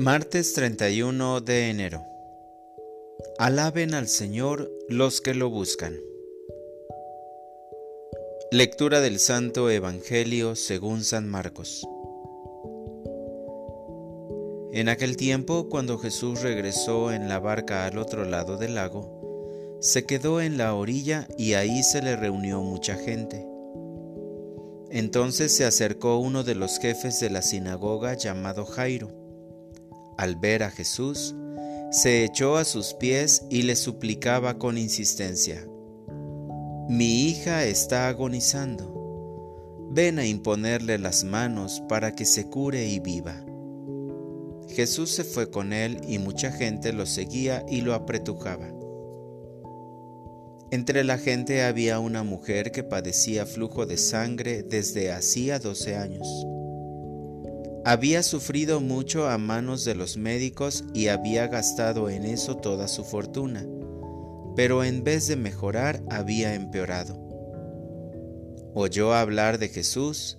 Martes 31 de enero. Alaben al Señor los que lo buscan. Lectura del Santo Evangelio según San Marcos. En aquel tiempo, cuando Jesús regresó en la barca al otro lado del lago, se quedó en la orilla y ahí se le reunió mucha gente. Entonces se acercó uno de los jefes de la sinagoga llamado Jairo al ver a Jesús, se echó a sus pies y le suplicaba con insistencia, Mi hija está agonizando, ven a imponerle las manos para que se cure y viva. Jesús se fue con él y mucha gente lo seguía y lo apretujaba. Entre la gente había una mujer que padecía flujo de sangre desde hacía doce años. Había sufrido mucho a manos de los médicos y había gastado en eso toda su fortuna, pero en vez de mejorar había empeorado. Oyó hablar de Jesús,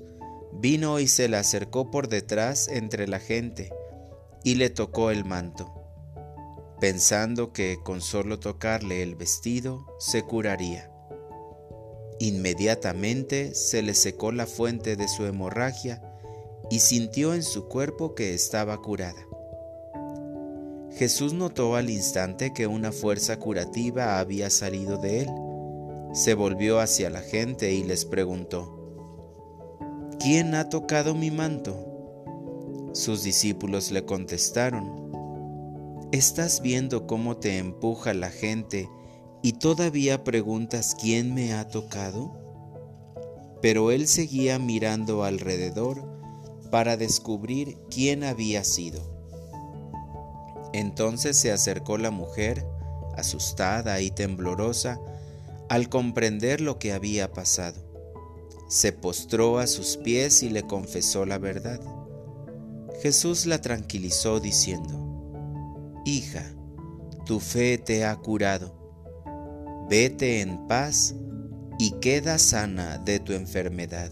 vino y se le acercó por detrás entre la gente y le tocó el manto, pensando que con solo tocarle el vestido se curaría. Inmediatamente se le secó la fuente de su hemorragia y sintió en su cuerpo que estaba curada. Jesús notó al instante que una fuerza curativa había salido de él. Se volvió hacia la gente y les preguntó, ¿quién ha tocado mi manto? Sus discípulos le contestaron, ¿estás viendo cómo te empuja la gente y todavía preguntas quién me ha tocado? Pero él seguía mirando alrededor para descubrir quién había sido. Entonces se acercó la mujer, asustada y temblorosa, al comprender lo que había pasado. Se postró a sus pies y le confesó la verdad. Jesús la tranquilizó diciendo, Hija, tu fe te ha curado. Vete en paz y queda sana de tu enfermedad.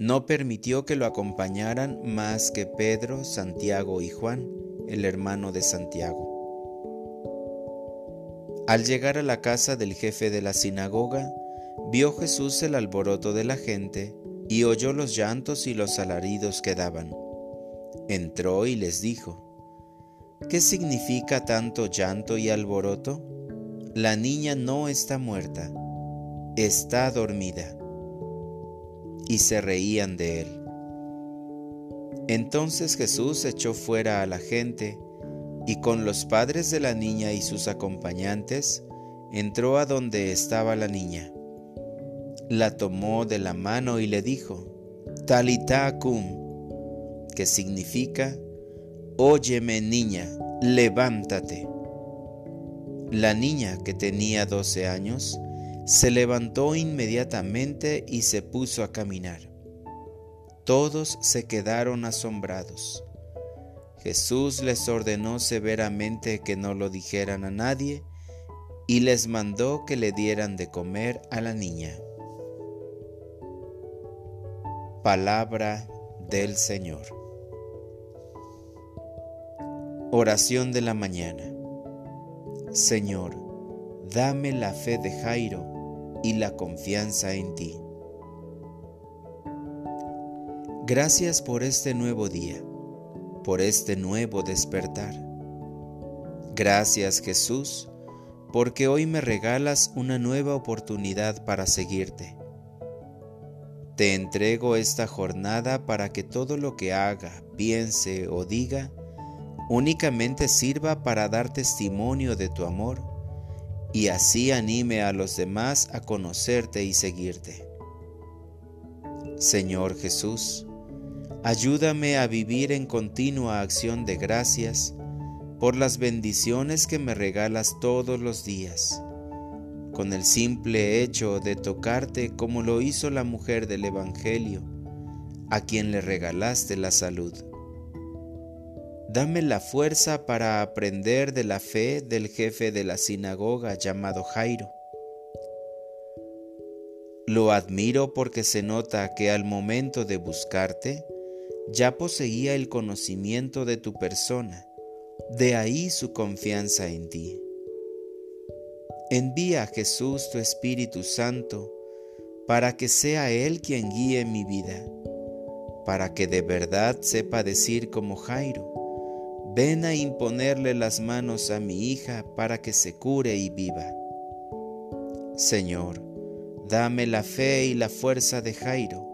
no permitió que lo acompañaran más que Pedro, Santiago y Juan, el hermano de Santiago. Al llegar a la casa del jefe de la sinagoga, vio Jesús el alboroto de la gente y oyó los llantos y los alaridos que daban. Entró y les dijo, ¿Qué significa tanto llanto y alboroto? La niña no está muerta, está dormida y se reían de él. Entonces Jesús echó fuera a la gente y con los padres de la niña y sus acompañantes entró a donde estaba la niña. La tomó de la mano y le dijo, Talita cum, que significa, Óyeme niña, levántate. La niña, que tenía doce años, se levantó inmediatamente y se puso a caminar. Todos se quedaron asombrados. Jesús les ordenó severamente que no lo dijeran a nadie y les mandó que le dieran de comer a la niña. Palabra del Señor. Oración de la mañana. Señor, dame la fe de Jairo y la confianza en ti. Gracias por este nuevo día, por este nuevo despertar. Gracias Jesús, porque hoy me regalas una nueva oportunidad para seguirte. Te entrego esta jornada para que todo lo que haga, piense o diga únicamente sirva para dar testimonio de tu amor y así anime a los demás a conocerte y seguirte. Señor Jesús, ayúdame a vivir en continua acción de gracias por las bendiciones que me regalas todos los días, con el simple hecho de tocarte como lo hizo la mujer del Evangelio, a quien le regalaste la salud. Dame la fuerza para aprender de la fe del jefe de la sinagoga llamado Jairo. Lo admiro porque se nota que al momento de buscarte, ya poseía el conocimiento de tu persona de ahí su confianza en ti. Envía a Jesús tu Espíritu Santo para que sea Él quien guíe mi vida, para que de verdad sepa decir como Jairo, ven a imponerle las manos a mi hija para que se cure y viva. Señor, dame la fe y la fuerza de Jairo,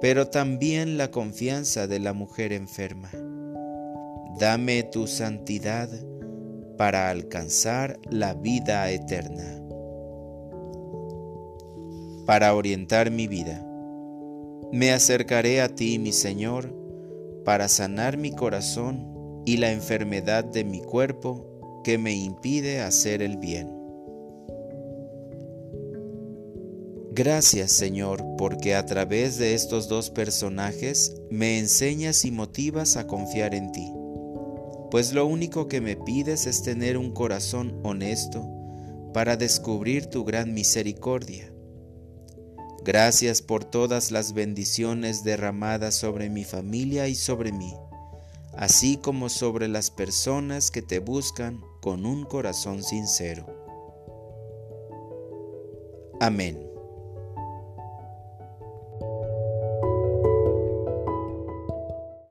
pero también la confianza de la mujer enferma Dame tu santidad para alcanzar la vida eterna. Para orientar mi vida, me acercaré a ti, mi Señor, para sanar mi corazón y la enfermedad de mi cuerpo que me impide hacer el bien. Gracias Señor, porque a través de estos dos personajes me enseñas y motivas a confiar en ti pues lo único que me pides es tener un corazón honesto para descubrir tu gran misericordia. Gracias por todas las bendiciones derramadas sobre mi familia y sobre mí, así como sobre las personas que te buscan con un corazón sincero. Amén.